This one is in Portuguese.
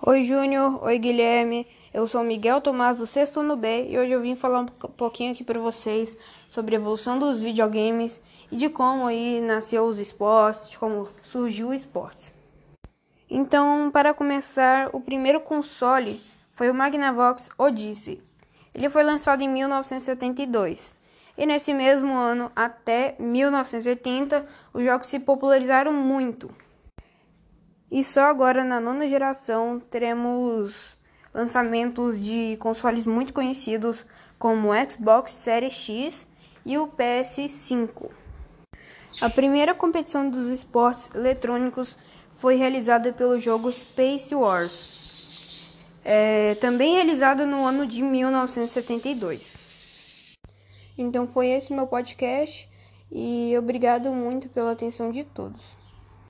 Oi, Júnior. Oi, Guilherme. Eu sou Miguel Tomás do sexto ano B e hoje eu vim falar um pouquinho aqui para vocês sobre a evolução dos videogames e de como aí nasceu os esportes, de como surgiu o esporte. Então, para começar, o primeiro console foi o Magnavox Odyssey. Ele foi lançado em 1972. E nesse mesmo ano, até 1980, os jogos se popularizaram muito. E só agora na nona geração teremos lançamentos de consoles muito conhecidos como o Xbox Series X e o PS5. A primeira competição dos esportes eletrônicos foi realizada pelo jogo Space Wars, é, também realizado no ano de 1972. Então foi esse meu podcast e obrigado muito pela atenção de todos.